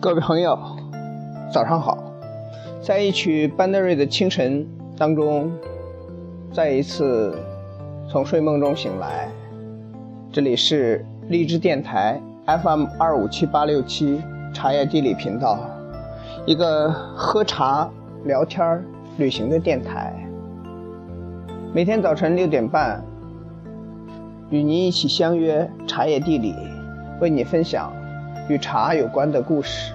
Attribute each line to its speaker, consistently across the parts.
Speaker 1: 各位朋友，早上好！在一曲班德瑞的《清晨》当中，再一次从睡梦中醒来。这里是荔枝电台 FM 二五七八六七茶叶地理频道，一个喝茶、聊天、旅行的电台。每天早晨六点半，与您一起相约茶叶地理，为你分享与茶有关的故事。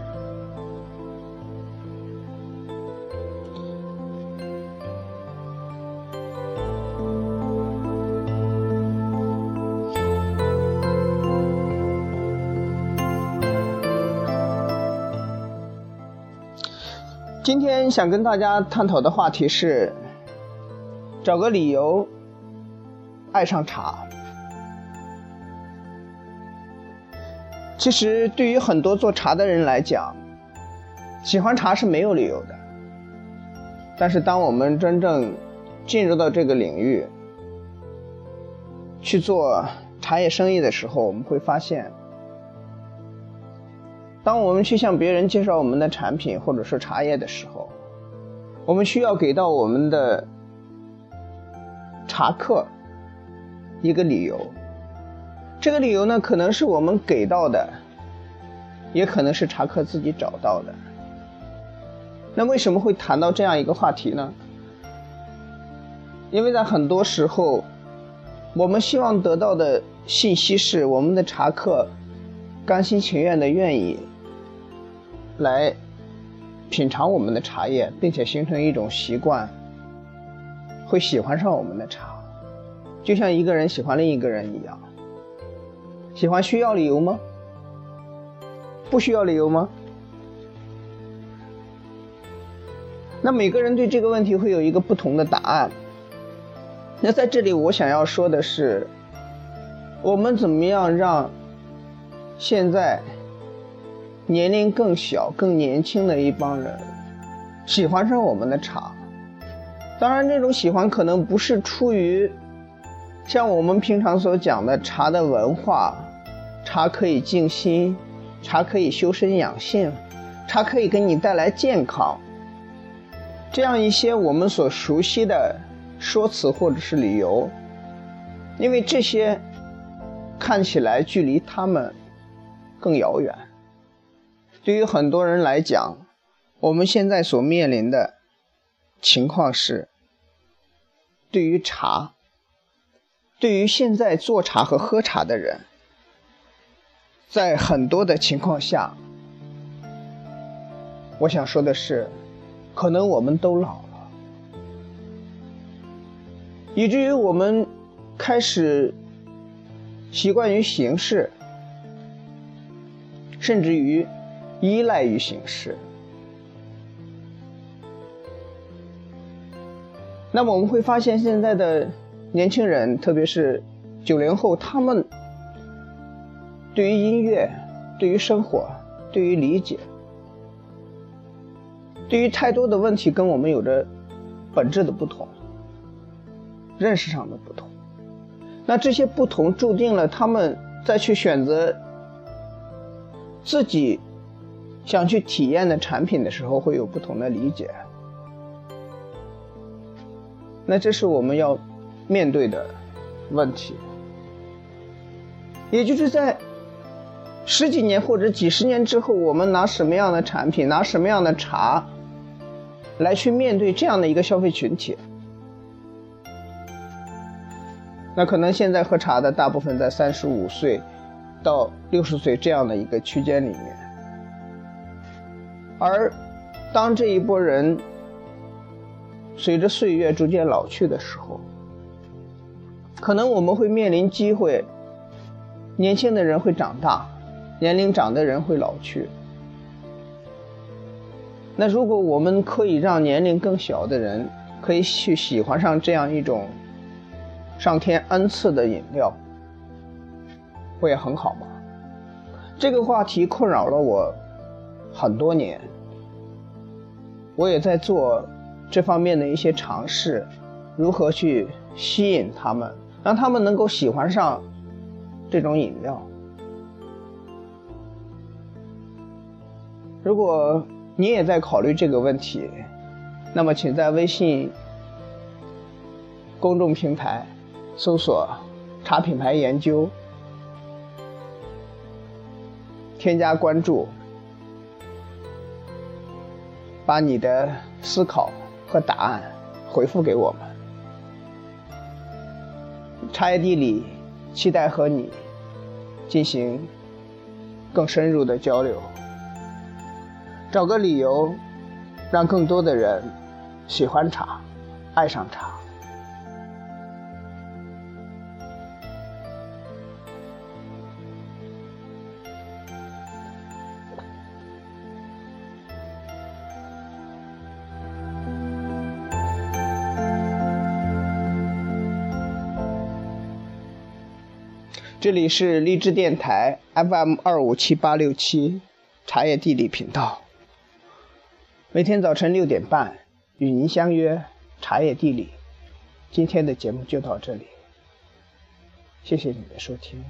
Speaker 1: 今天想跟大家探讨的话题是：找个理由爱上茶。其实，对于很多做茶的人来讲，喜欢茶是没有理由的。但是，当我们真正进入到这个领域去做茶叶生意的时候，我们会发现。当我们去向别人介绍我们的产品或者说茶叶的时候，我们需要给到我们的茶客一个理由。这个理由呢，可能是我们给到的，也可能是茶客自己找到的。那为什么会谈到这样一个话题呢？因为在很多时候，我们希望得到的信息是我们的茶客甘心情愿的愿意。来品尝我们的茶叶，并且形成一种习惯，会喜欢上我们的茶，就像一个人喜欢另一个人一样。喜欢需要理由吗？不需要理由吗？那每个人对这个问题会有一个不同的答案。那在这里，我想要说的是，我们怎么样让现在？年龄更小、更年轻的一帮人喜欢上我们的茶，当然，这种喜欢可能不是出于像我们平常所讲的茶的文化，茶可以静心，茶可以修身养性，茶可以给你带来健康，这样一些我们所熟悉的说辞或者是理由，因为这些看起来距离他们更遥远。对于很多人来讲，我们现在所面临的情况是：对于茶，对于现在做茶和喝茶的人，在很多的情况下，我想说的是，可能我们都老了，以至于我们开始习惯于形式，甚至于。依赖于形式，那么我们会发现，现在的年轻人，特别是九零后，他们对于音乐、对于生活、对于理解、对于太多的问题，跟我们有着本质的不同，认识上的不同。那这些不同，注定了他们再去选择自己。想去体验的产品的时候，会有不同的理解。那这是我们要面对的问题。也就是在十几年或者几十年之后，我们拿什么样的产品，拿什么样的茶，来去面对这样的一个消费群体？那可能现在喝茶的大部分在三十五岁到六十岁这样的一个区间里面。而当这一波人随着岁月逐渐老去的时候，可能我们会面临机会：年轻的人会长大，年龄长的人会老去。那如果我们可以让年龄更小的人可以去喜欢上这样一种上天恩赐的饮料，不也很好吗？这个话题困扰了我很多年。我也在做这方面的一些尝试，如何去吸引他们，让他们能够喜欢上这种饮料。如果你也在考虑这个问题，那么请在微信公众平台搜索“茶品牌研究”，添加关注，把你的思考和答案回复给我们。茶叶地理期待和你进行更深入的交流，找个理由，让更多的人喜欢茶，爱上茶。这里是励志电台 FM 二五七八六七茶叶地理频道，每天早晨六点半与您相约茶叶地理。今天的节目就到这里，谢谢你的收听。